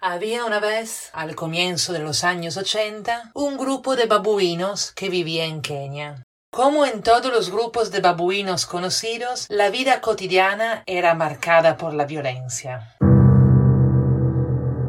Había una vez, al comienzo de los años 80, un grupo de babuinos que vivía en Kenia. Como en todos los grupos de babuinos conocidos, la vida cotidiana era marcada por la violencia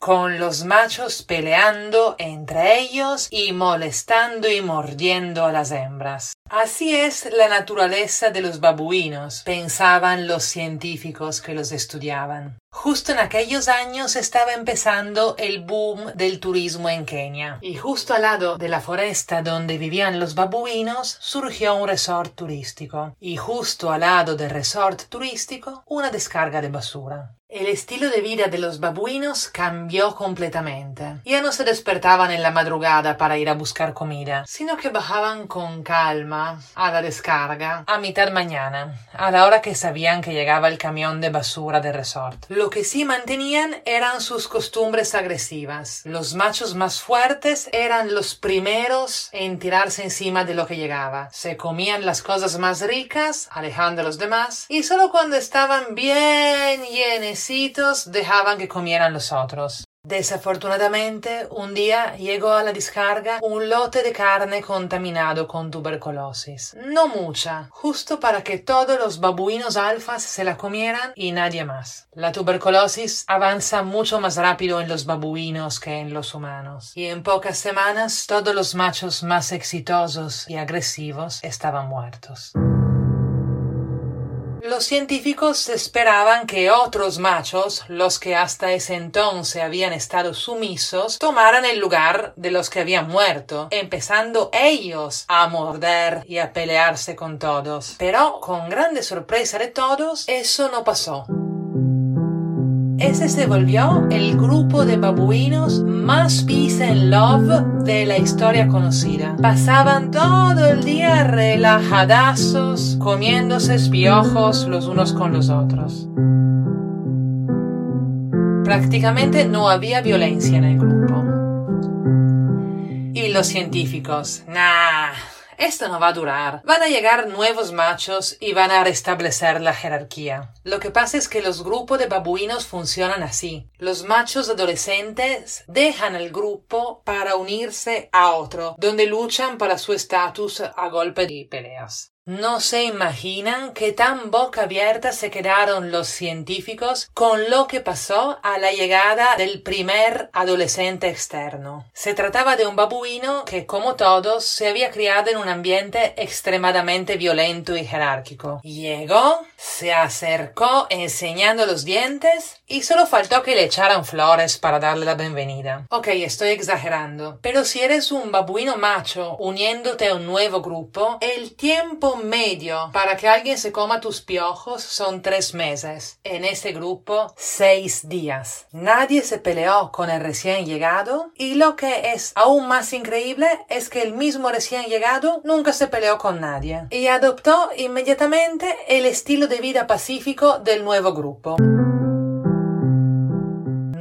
con los machos peleando entre ellos y molestando y mordiendo a las hembras. Así es la naturaleza de los babuinos, pensaban los científicos que los estudiaban. Justo en aquellos años estaba empezando el boom del turismo en Kenia, y justo al lado de la foresta donde vivían los babuinos surgió un resort turístico, y justo al lado del resort turístico una descarga de basura. El estilo de vida de los babuinos cambió completamente. Ya no se despertaban en la madrugada para ir a buscar comida, sino que bajaban con calma a la descarga a mitad mañana, a la hora que sabían que llegaba el camión de basura del resort. Lo que sí mantenían eran sus costumbres agresivas. Los machos más fuertes eran los primeros en tirarse encima de lo que llegaba. Se comían las cosas más ricas, alejando a los demás, y solo cuando estaban bien llenos dejaban que comieran los otros. Desafortunadamente, un día llegó a la descarga un lote de carne contaminado con tuberculosis. No mucha, justo para que todos los babuinos alfas se la comieran y nadie más. La tuberculosis avanza mucho más rápido en los babuinos que en los humanos, y en pocas semanas todos los machos más exitosos y agresivos estaban muertos. Los científicos esperaban que otros machos, los que hasta ese entonces habían estado sumisos, tomaran el lugar de los que habían muerto, empezando ellos a morder y a pelearse con todos. Pero, con grande sorpresa de todos, eso no pasó. Ese se volvió el grupo de babuinos más peace and love de la historia conocida. Pasaban todo el día relajadazos, comiéndose espiojos los unos con los otros. Prácticamente no había violencia en el grupo. Y los científicos, nah, esto no va a durar. Van a llegar nuevos machos y van a restablecer la jerarquía. Lo que pasa es que los grupos de babuinos funcionan así. Los machos adolescentes dejan el grupo para unirse a otro, donde luchan para su estatus a golpe de peleas. No se imaginan qué tan boca abierta se quedaron los científicos con lo que pasó a la llegada del primer adolescente externo. Se trataba de un babuino que, como todos, se había criado en un ambiente extremadamente violento y jerárquico. Llegó, se acercó enseñando los dientes y solo faltó que le echaran flores para darle la bienvenida. Ok, estoy exagerando, pero si eres un babuino macho uniéndote a un nuevo grupo, el tiempo medio para que alguien se coma tus piojos son tres meses. En ese grupo, seis días. Nadie se peleó con el recién llegado y lo que es aún más increíble es que el mismo recién llegado nunca se peleó con nadie y adoptó inmediatamente el estilo de vida pacífico del nuevo grupo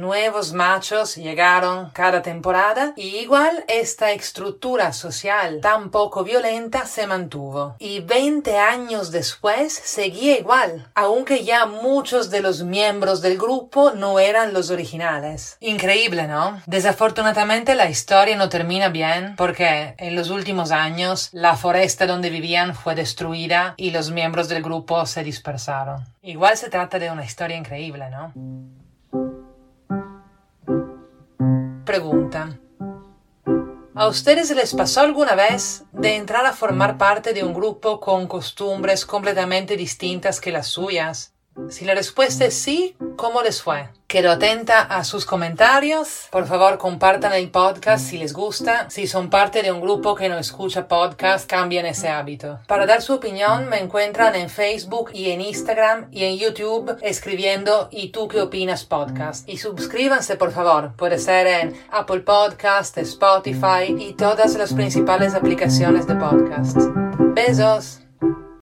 nuevos machos llegaron cada temporada y igual esta estructura social tan poco violenta se mantuvo. Y 20 años después seguía igual, aunque ya muchos de los miembros del grupo no eran los originales. Increíble, ¿no? Desafortunadamente la historia no termina bien porque en los últimos años la foresta donde vivían fue destruida y los miembros del grupo se dispersaron. Igual se trata de una historia increíble, ¿no? Pregunta. ¿A ustedes les pasó alguna vez de entrar a formar parte de un grupo con costumbres completamente distintas que las suyas? Si la respuesta es sí, ¿cómo les fue? Quedo atenta a sus comentarios. Por favor, compartan el podcast si les gusta. Si son parte de un grupo que no escucha podcast, cambien ese hábito. Para dar su opinión, me encuentran en Facebook y en Instagram y en YouTube escribiendo ¿Y tú qué opinas podcast? Y suscríbanse, por favor. Puede ser en Apple Podcast, Spotify y todas las principales aplicaciones de podcast. Besos.